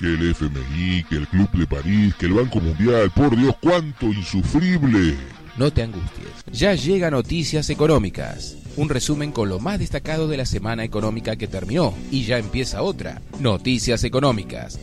Que el FMI, que el Club de París, que el Banco Mundial, por Dios, cuánto insufrible. No te angusties. Ya llega Noticias Económicas. Un resumen con lo más destacado de la semana económica que terminó. Y ya empieza otra. Noticias Económicas.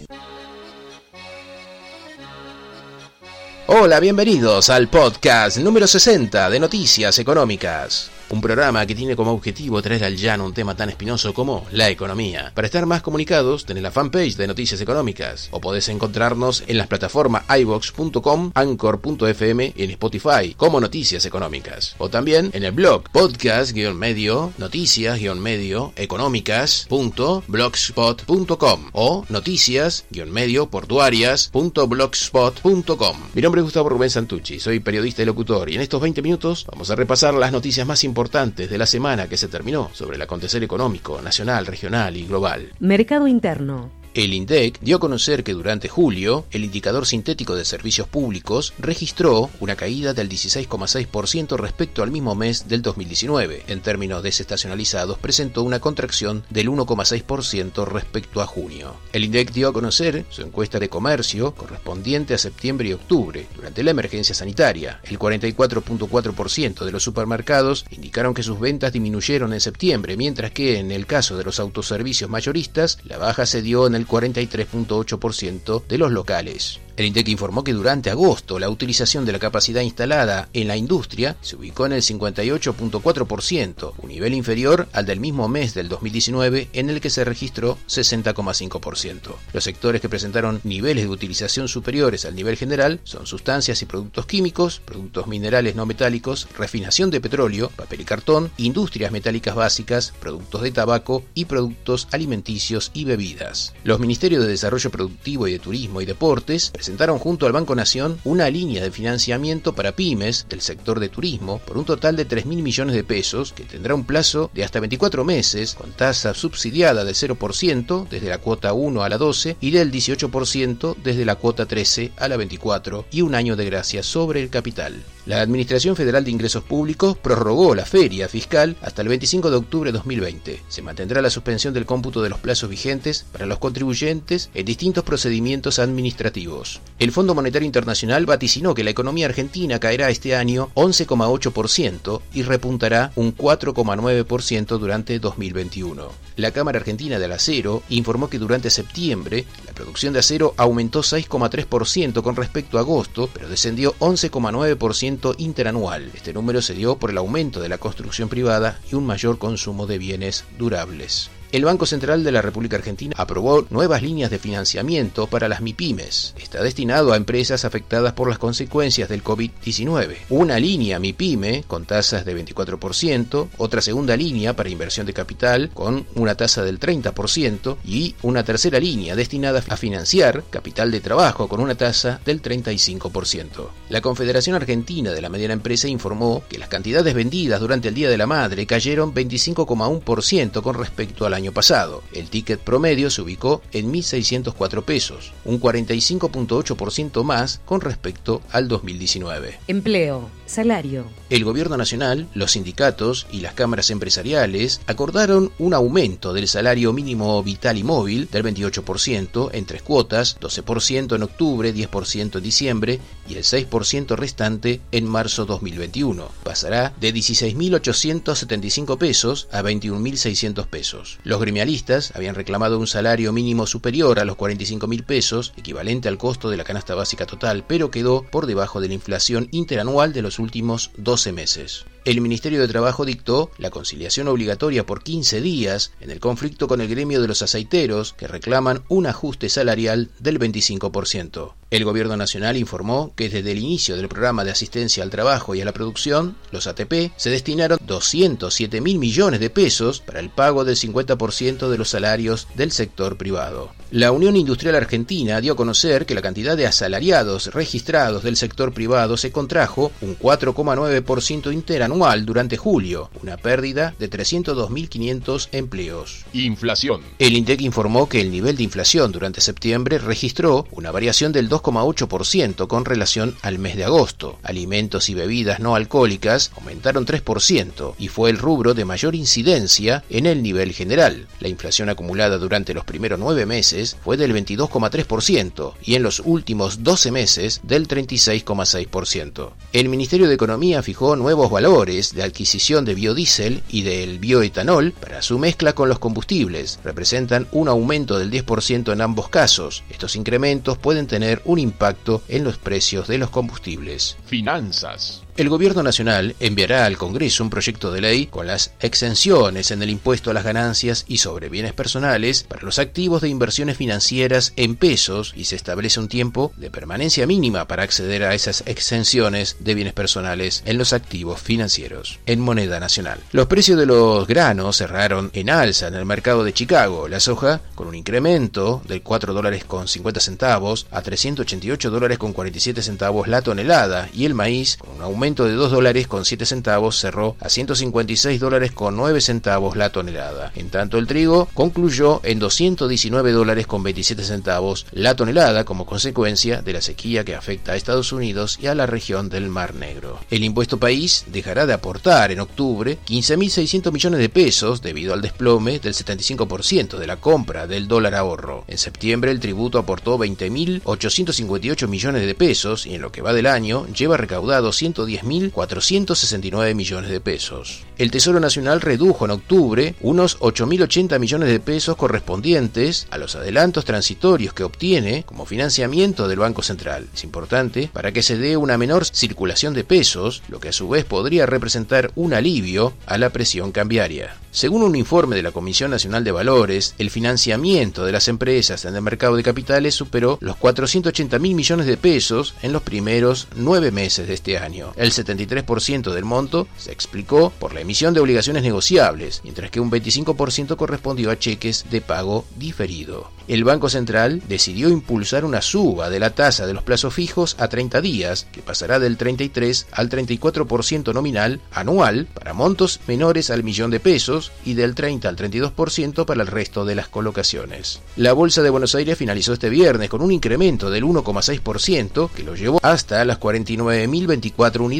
Hola, bienvenidos al podcast número 60 de Noticias Económicas. Un programa que tiene como objetivo traer al llano un tema tan espinoso como la economía. Para estar más comunicados, tenés la fanpage de Noticias Económicas o podés encontrarnos en las plataformas iVox.com, Anchor.fm y en Spotify como Noticias Económicas. O también en el blog podcast-medio, noticias-medio, económicas.blogspot.com o noticias-medio portuarias.blogspot.com. Mi nombre es Gustavo Rubén Santucci, soy periodista y locutor y en estos 20 minutos vamos a repasar las noticias más importantes importantes de la semana que se terminó sobre el acontecer económico, nacional, regional y global. Mercado interno. El INDEC dio a conocer que durante julio el indicador sintético de servicios públicos registró una caída del 16,6% respecto al mismo mes del 2019. En términos desestacionalizados, presentó una contracción del 1,6% respecto a junio. El INDEC dio a conocer su encuesta de comercio correspondiente a septiembre y octubre. Durante la emergencia sanitaria, el 44,4% de los supermercados indicaron que sus ventas disminuyeron en septiembre, mientras que en el caso de los autoservicios mayoristas, la baja se dio en el 43.8% de los locales. El INDEC informó que durante agosto la utilización de la capacidad instalada en la industria se ubicó en el 58.4%, un nivel inferior al del mismo mes del 2019 en el que se registró 60,5%. Los sectores que presentaron niveles de utilización superiores al nivel general son sustancias y productos químicos, productos minerales no metálicos, refinación de petróleo, papel y cartón, industrias metálicas básicas, productos de tabaco y productos alimenticios y bebidas. Los Ministerios de Desarrollo Productivo y de Turismo y Deportes junto al Banco Nación una línea de financiamiento para pymes del sector de turismo por un total de 3 mil millones de pesos que tendrá un plazo de hasta 24 meses con tasa subsidiada del 0% desde la cuota 1 a la 12 y del 18% desde la cuota 13 a la 24 y un año de gracia sobre el capital. La Administración Federal de Ingresos Públicos prorrogó la feria fiscal hasta el 25 de octubre de 2020. Se mantendrá la suspensión del cómputo de los plazos vigentes para los contribuyentes en distintos procedimientos administrativos. El Fondo Monetario Internacional vaticinó que la economía argentina caerá este año 11,8% y repuntará un 4,9% durante 2021. La Cámara Argentina del Acero informó que durante septiembre la producción de acero aumentó 6,3% con respecto a agosto, pero descendió 11,9% interanual. Este número se dio por el aumento de la construcción privada y un mayor consumo de bienes durables. El Banco Central de la República Argentina aprobó nuevas líneas de financiamiento para las MIPIMES. Está destinado a empresas afectadas por las consecuencias del COVID-19. Una línea MIPYME con tasas de 24%, otra segunda línea para inversión de capital con una tasa del 30% y una tercera línea destinada a financiar capital de trabajo con una tasa del 35%. La Confederación Argentina de la Mediana Empresa informó que las cantidades vendidas durante el Día de la Madre cayeron 25,1% con respecto a la año pasado. El ticket promedio se ubicó en 1.604 pesos, un 45.8% más con respecto al 2019. Empleo, salario. El gobierno nacional, los sindicatos y las cámaras empresariales acordaron un aumento del salario mínimo vital y móvil del 28% en tres cuotas, 12% en octubre, 10% en diciembre y el 6% restante en marzo 2021. Pasará de 16.875 pesos a 21.600 pesos. Los gremialistas habían reclamado un salario mínimo superior a los 45 mil pesos, equivalente al costo de la canasta básica total, pero quedó por debajo de la inflación interanual de los últimos 12 meses el Ministerio de Trabajo dictó la conciliación obligatoria por 15 días en el conflicto con el gremio de los aceiteros que reclaman un ajuste salarial del 25%. El Gobierno Nacional informó que desde el inicio del programa de asistencia al trabajo y a la producción, los ATP, se destinaron 207 mil millones de pesos para el pago del 50% de los salarios del sector privado. La Unión Industrial Argentina dio a conocer que la cantidad de asalariados registrados del sector privado se contrajo un 4,9% interanual durante julio, una pérdida de 302.500 empleos. Inflación. El INDEC informó que el nivel de inflación durante septiembre registró una variación del 2,8% con relación al mes de agosto. Alimentos y bebidas no alcohólicas aumentaron 3% y fue el rubro de mayor incidencia en el nivel general. La inflación acumulada durante los primeros nueve meses fue del 22,3% y en los últimos 12 meses del 36,6%. El Ministerio de Economía fijó nuevos valores de adquisición de biodiesel y del bioetanol para su mezcla con los combustibles. Representan un aumento del 10% en ambos casos. Estos incrementos pueden tener un impacto en los precios de los combustibles. Finanzas. El Gobierno Nacional enviará al Congreso un proyecto de ley con las exenciones en el impuesto a las ganancias y sobre bienes personales para los activos de inversiones financieras en pesos y se establece un tiempo de permanencia mínima para acceder a esas exenciones de bienes personales en los activos financieros en moneda nacional. Los precios de los granos cerraron en alza en el mercado de Chicago. La soja con un incremento de 4 dólares con 50 centavos a 388 dólares con 47 centavos la tonelada y el maíz con un aumento de 2 dólares con 7 centavos cerró a 156 dólares con 9 centavos la tonelada. En tanto el trigo concluyó en 219 dólares con 27 centavos la tonelada como consecuencia de la sequía que afecta a Estados Unidos y a la región del Mar Negro. El impuesto país dejará de aportar en octubre 15.600 millones de pesos debido al desplome del 75% de la compra del dólar ahorro. En septiembre el tributo aportó 20.858 millones de pesos y en lo que va del año lleva recaudado 110 10.469 millones de pesos. El Tesoro Nacional redujo en octubre unos 8.080 millones de pesos correspondientes a los adelantos transitorios que obtiene como financiamiento del Banco Central. Es importante para que se dé una menor circulación de pesos, lo que a su vez podría representar un alivio a la presión cambiaria. Según un informe de la Comisión Nacional de Valores, el financiamiento de las empresas en el mercado de capitales superó los 480 mil millones de pesos en los primeros nueve meses de este año. 73% del monto se explicó por la emisión de obligaciones negociables, mientras que un 25% correspondió a cheques de pago diferido. El Banco Central decidió impulsar una suba de la tasa de los plazos fijos a 30 días, que pasará del 33 al 34% nominal anual para montos menores al millón de pesos y del 30 al 32% para el resto de las colocaciones. La Bolsa de Buenos Aires finalizó este viernes con un incremento del 1,6% que lo llevó hasta las 49.024 unidades.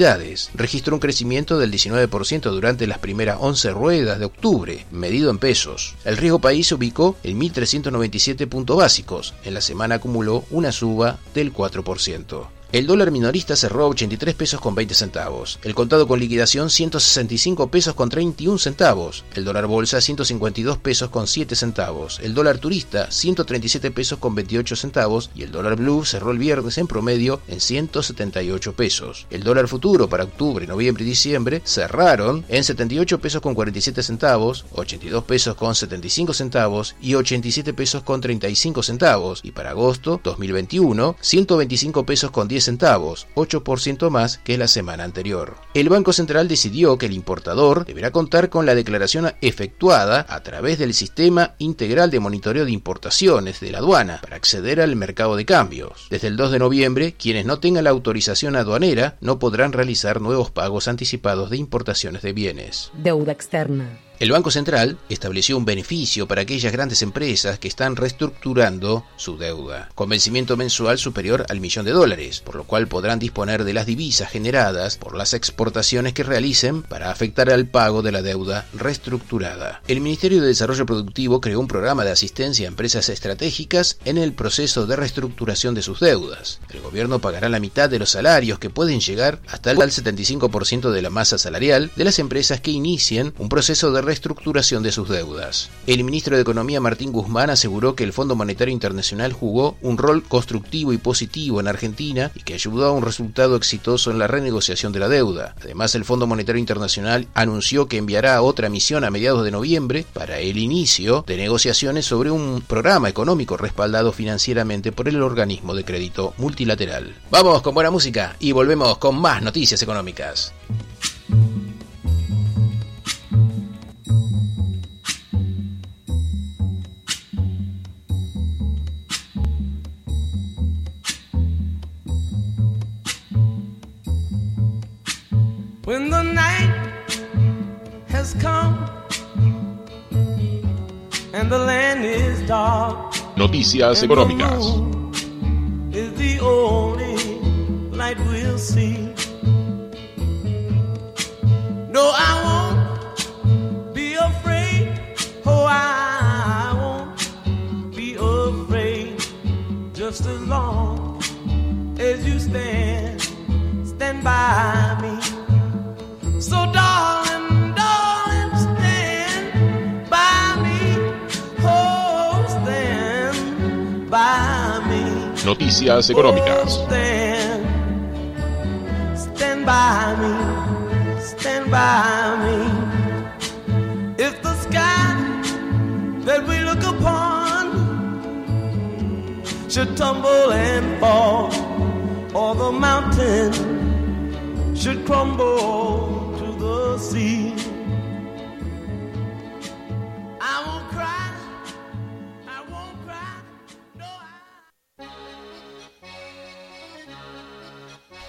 Registró un crecimiento del 19% durante las primeras 11 ruedas de octubre, medido en pesos. El riesgo país se ubicó en 1.397 puntos básicos. En la semana acumuló una suba del 4%. El dólar minorista cerró a 83 pesos con 20 centavos. El contado con liquidación 165 pesos con 31 centavos. El dólar bolsa 152 pesos con 7 centavos. El dólar turista 137 pesos con 28 centavos. Y el dólar blue cerró el viernes en promedio en 178 pesos. El dólar futuro para octubre, noviembre y diciembre cerraron en 78 pesos con 47 centavos, 82 pesos con 75 centavos y 87 pesos con 35 centavos. Y para agosto 2021 125 pesos con 10 centavos, 8% más que la semana anterior. El Banco Central decidió que el importador deberá contar con la declaración efectuada a través del Sistema Integral de Monitoreo de Importaciones de la aduana para acceder al mercado de cambios. Desde el 2 de noviembre, quienes no tengan la autorización aduanera no podrán realizar nuevos pagos anticipados de importaciones de bienes. Deuda externa. El Banco Central estableció un beneficio para aquellas grandes empresas que están reestructurando su deuda, con vencimiento mensual superior al millón de dólares, por lo cual podrán disponer de las divisas generadas por las exportaciones que realicen para afectar al pago de la deuda reestructurada. El Ministerio de Desarrollo Productivo creó un programa de asistencia a empresas estratégicas en el proceso de reestructuración de sus deudas. El gobierno pagará la mitad de los salarios que pueden llegar hasta el 75% de la masa salarial de las empresas que inicien un proceso de reestructuración de sus deudas. El ministro de Economía Martín Guzmán aseguró que el Fondo Monetario Internacional jugó un rol constructivo y positivo en Argentina y que ayudó a un resultado exitoso en la renegociación de la deuda. Además, el Fondo Monetario Internacional anunció que enviará otra misión a mediados de noviembre para el inicio de negociaciones sobre un programa económico respaldado financieramente por el organismo de crédito multilateral. Vamos con buena música y volvemos con más noticias económicas. When the night has come and the land is dark, Noticias económicas. is the only light we'll see. No, I won't be afraid. Oh, I won't be afraid. Just as long as you stand look upon should tumble and fall, or the mountain should crumble to the sea.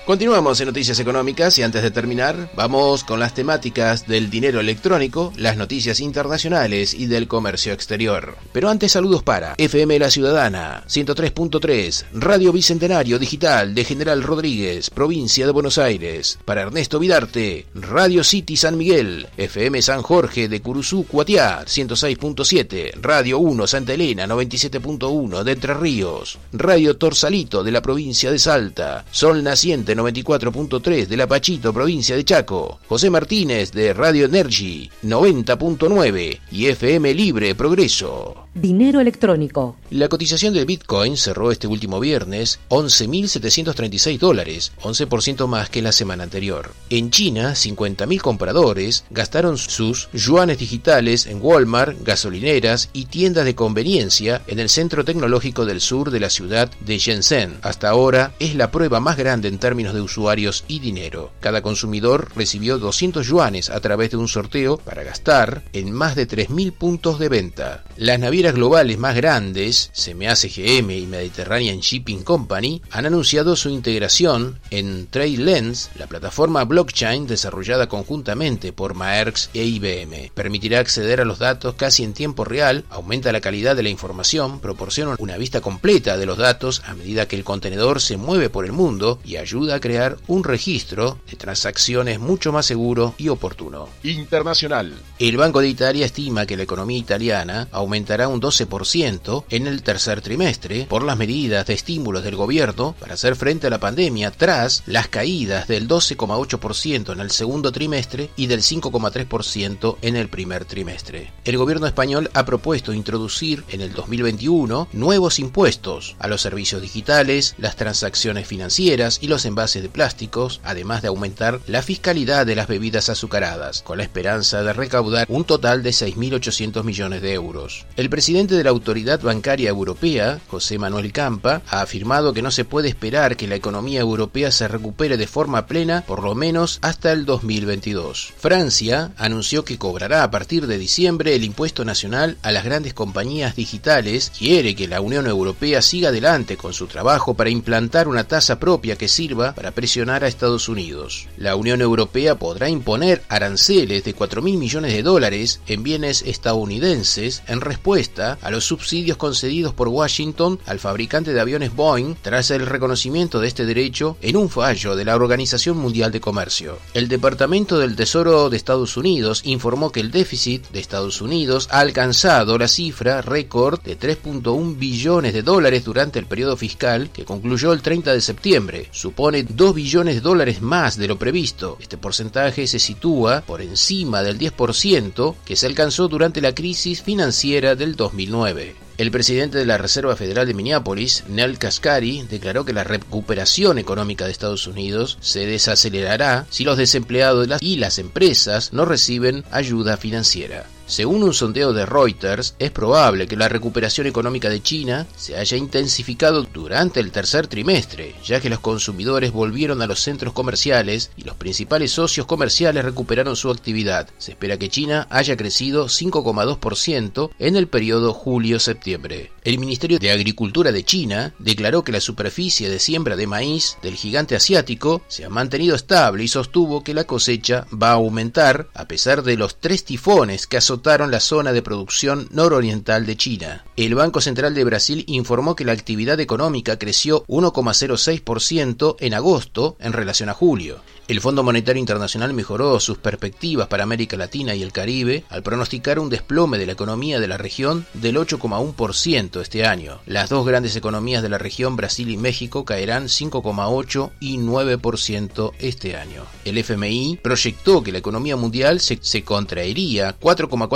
Continuamos en Noticias Económicas y antes de terminar, vamos con las temáticas del dinero electrónico, las noticias internacionales y del comercio exterior. Pero antes saludos para FM La Ciudadana, 103.3, Radio Bicentenario Digital de General Rodríguez, provincia de Buenos Aires, para Ernesto Vidarte, Radio City San Miguel, FM San Jorge de Curuzú, Cuatiá, 106.7, Radio 1 Santa Elena, 97.1 de Entre Ríos, Radio Torsalito de la provincia de Salta, Sol Naciente 94.3 de La Pachito, provincia de Chaco, José Martínez de Radio Energy 90.9 y FM Libre Progreso. Dinero electrónico. La cotización del Bitcoin cerró este último viernes 11.736 dólares, 11% más que la semana anterior. En China, 50.000 compradores gastaron sus yuanes digitales en Walmart, gasolineras y tiendas de conveniencia en el centro tecnológico del sur de la ciudad de Shenzhen. Hasta ahora es la prueba más grande en términos de usuarios y dinero. Cada consumidor recibió 200 yuanes a través de un sorteo para gastar en más de 3.000 puntos de venta. Las navieras globales más grandes, CMA CGM y Mediterranean Shipping Company, han anunciado su integración en TradeLens, la plataforma blockchain desarrollada conjuntamente por Maersk e IBM. Permitirá acceder a los datos casi en tiempo real, aumenta la calidad de la información, proporciona una vista completa de los datos a medida que el contenedor se mueve por el mundo y ayuda a crear un registro de transacciones mucho más seguro y oportuno. Internacional. El Banco de Italia estima que la economía italiana aumentará un 12% en el tercer trimestre por las medidas de estímulos del gobierno para hacer frente a la pandemia tras las caídas del 12,8% en el segundo trimestre y del 5,3% en el primer trimestre. El gobierno español ha propuesto introducir en el 2021 nuevos impuestos a los servicios digitales, las transacciones financieras y los envases de plásticos, además de aumentar la fiscalidad de las bebidas azucaradas, con la esperanza de recaudar un total de 6.800 millones de euros. El presidente de la Autoridad Bancaria Europea, José Manuel Campa, ha afirmado que no se puede esperar que la economía europea se recupere de forma plena por lo menos hasta el 2022. Francia anunció que cobrará a partir de diciembre el impuesto nacional a las grandes compañías digitales, quiere que la Unión Europea siga adelante con su trabajo para implantar una tasa propia que sirva para presionar a Estados Unidos. La Unión Europea podrá imponer aranceles de 4 mil millones de dólares en bienes estadounidenses en respuesta a los subsidios concedidos por Washington al fabricante de aviones Boeing tras el reconocimiento de este derecho en un fallo de la Organización Mundial de Comercio. El Departamento del Tesoro de Estados Unidos informó que el déficit de Estados Unidos ha alcanzado la cifra récord de 3.1 billones de dólares durante el periodo fiscal que concluyó el 30 de septiembre. Supone 2 billones de dólares más de lo previsto. Este porcentaje se sitúa por encima del 10% que se alcanzó durante la crisis financiera del 2009. El presidente de la Reserva Federal de Minneapolis, Nel Kaskari, declaró que la recuperación económica de Estados Unidos se desacelerará si los desempleados y las empresas no reciben ayuda financiera. Según un sondeo de Reuters, es probable que la recuperación económica de China se haya intensificado durante el tercer trimestre, ya que los consumidores volvieron a los centros comerciales y los principales socios comerciales recuperaron su actividad. Se espera que China haya crecido 5,2% en el periodo julio-septiembre. El Ministerio de Agricultura de China declaró que la superficie de siembra de maíz del gigante asiático se ha mantenido estable y sostuvo que la cosecha va a aumentar a pesar de los tres tifones que azotaron la zona de producción nororiental de China. El Banco Central de Brasil informó que la actividad económica creció 1,06% en agosto en relación a julio. El Fondo Monetario Internacional mejoró sus perspectivas para América Latina y el Caribe al pronosticar un desplome de la economía de la región del 8,1% este año. Las dos grandes economías de la región, Brasil y México, caerán 5,8 y 9% este año. El FMI proyectó que la economía mundial se contraería 4,4%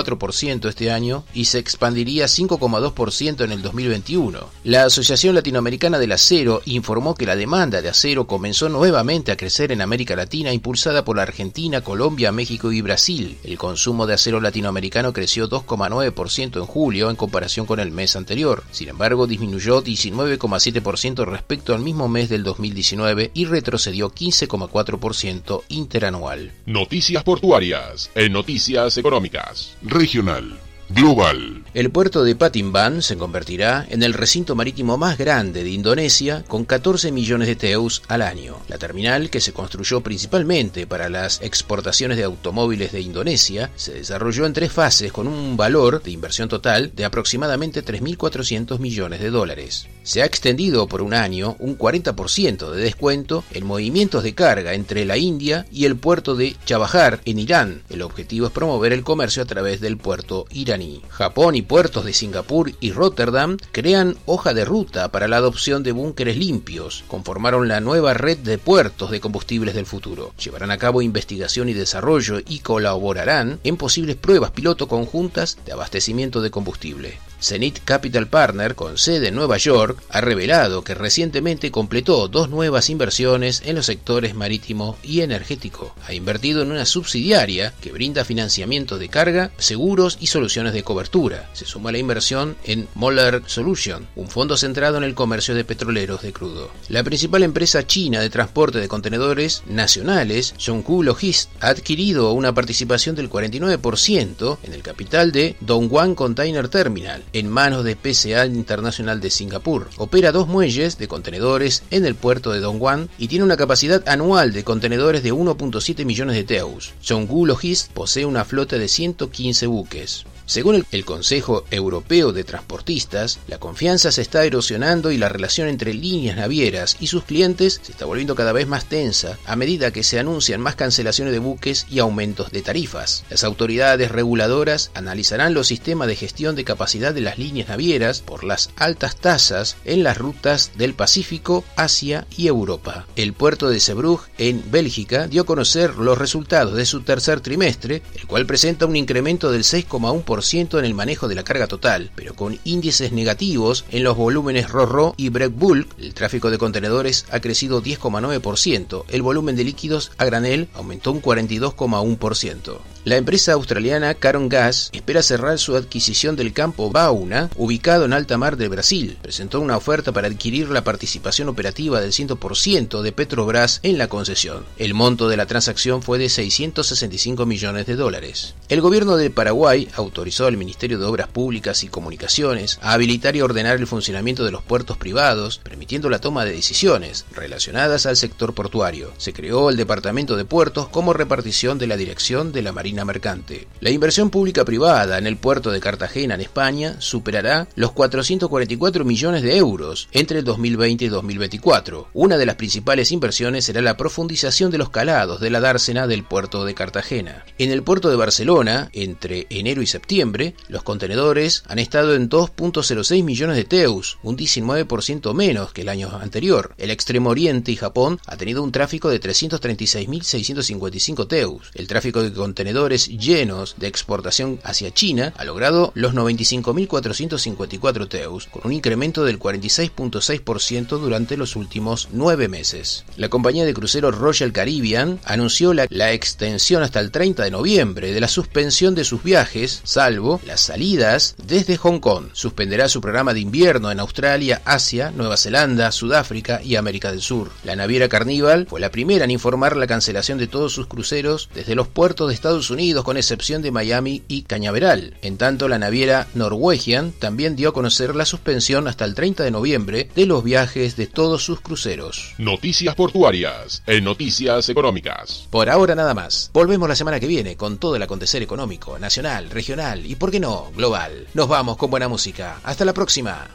este año y se expandiría 5,2% en el 2021. La Asociación Latinoamericana del Acero informó que la demanda de acero comenzó nuevamente a crecer en América Latina impulsada por la Argentina, Colombia, México y Brasil. El consumo de acero latinoamericano creció 2,9% en julio en comparación con el mes anterior. Sin embargo, disminuyó 19,7% respecto al mismo mes del 2019 y retrocedió 15,4% interanual. Noticias portuarias en Noticias Económicas. Regional. Global. El puerto de Patimban se convertirá en el recinto marítimo más grande de Indonesia con 14 millones de teus al año. La terminal, que se construyó principalmente para las exportaciones de automóviles de Indonesia, se desarrolló en tres fases con un valor de inversión total de aproximadamente 3.400 millones de dólares. Se ha extendido por un año un 40% de descuento en movimientos de carga entre la India y el puerto de Chabahar en Irán. El objetivo es promover el comercio a través del puerto iraní. Japón y puertos de Singapur y Rotterdam crean hoja de ruta para la adopción de búnkeres limpios. Conformaron la nueva red de puertos de combustibles del futuro. Llevarán a cabo investigación y desarrollo y colaborarán en posibles pruebas piloto conjuntas de abastecimiento de combustible. Zenith Capital Partner, con sede en Nueva York, ha revelado que recientemente completó dos nuevas inversiones en los sectores marítimo y energético. Ha invertido en una subsidiaria que brinda financiamiento de carga, seguros y soluciones de cobertura. Se suma la inversión en Moller Solution, un fondo centrado en el comercio de petroleros de crudo. La principal empresa china de transporte de contenedores nacionales, Zhonghu Logist, ha adquirido una participación del 49% en el capital de Dongguan Container Terminal, en manos de PCA Internacional de Singapur. Opera dos muelles de contenedores en el puerto de Dongguan y tiene una capacidad anual de contenedores de 1.7 millones de teus. Zhonggu Logist posee una flota de 115 buques. Según el, Consejo Europeo de Transportistas, la confianza se está erosionando y la relación entre líneas navieras y sus clientes se está volviendo cada vez más tensa a medida que se anuncian más cancelaciones de buques y aumentos de tarifas. Las autoridades reguladoras analizarán los sistemas de gestión de capacidad de las líneas navieras por las altas tasas en las rutas del Pacífico, Asia y Europa. El puerto de Zeebrugge en Bélgica dio a conocer los resultados de su tercer trimestre, el cual presenta un incremento del 6,1% en el manejo de la carga total, pero con índices negativos en los volúmenes RORO y Break Bulk. El tráfico de contenedores ha crecido 10,9%, el volumen de líquidos a granel aumentó un 42,1%. La empresa australiana Caron Gas espera cerrar su adquisición del campo Bauna, ubicado en alta mar de Brasil. Presentó una oferta para adquirir la participación operativa del 100% de Petrobras en la concesión. El monto de la transacción fue de 665 millones de dólares. El gobierno de Paraguay autorizó al Ministerio de Obras Públicas y Comunicaciones a habilitar y ordenar el funcionamiento de los puertos privados, permitiendo la toma de decisiones relacionadas al sector portuario. Se creó el Departamento de Puertos como repartición de la dirección de la Marina Mercante. La inversión pública privada en el puerto de Cartagena en España superará los 444 millones de euros entre el 2020 y 2024. Una de las principales inversiones será la profundización de los calados de la dársena del puerto de Cartagena. En el puerto de Barcelona, entre enero y septiembre, los contenedores han estado en 2.06 millones de teus, un 19% menos que el año anterior. El Extremo Oriente y Japón ha tenido un tráfico de 336.655 teus. El tráfico de contenedores llenos de exportación hacia China ha logrado los 95.454 teus, con un incremento del 46.6% durante los últimos nueve meses. La compañía de cruceros Royal Caribbean anunció la, extensión hasta el 30 de noviembre de la suspensión de sus viajes, salvo las salidas desde Hong Kong. Suspenderá su programa de invierno en Australia, Asia, Nueva Zelanda, Sudáfrica y América del Sur. La naviera Carnival fue la primera en informar la cancelación de todos sus cruceros desde los puertos de Estados Unidos con excepción de Miami y Cañaveral. En tanto, la naviera Norwegian también dio a conocer la suspensión hasta el 30 de noviembre de los viajes de todos sus cruceros. Noticias portuarias en Noticias Económicas. Por ahora nada más. Volvemos la semana que viene con todo el acontecer económico, nacional, regional y, por qué no, global. Nos vamos con buena música. Hasta la próxima.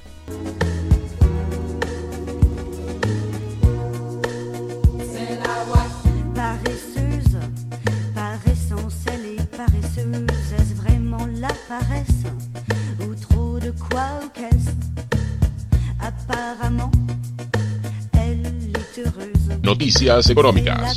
Est-ce vraiment la paresse Ou trop de quoi ou qu'est-ce? Apparemment, elle est heureuse. Noticias Económicas.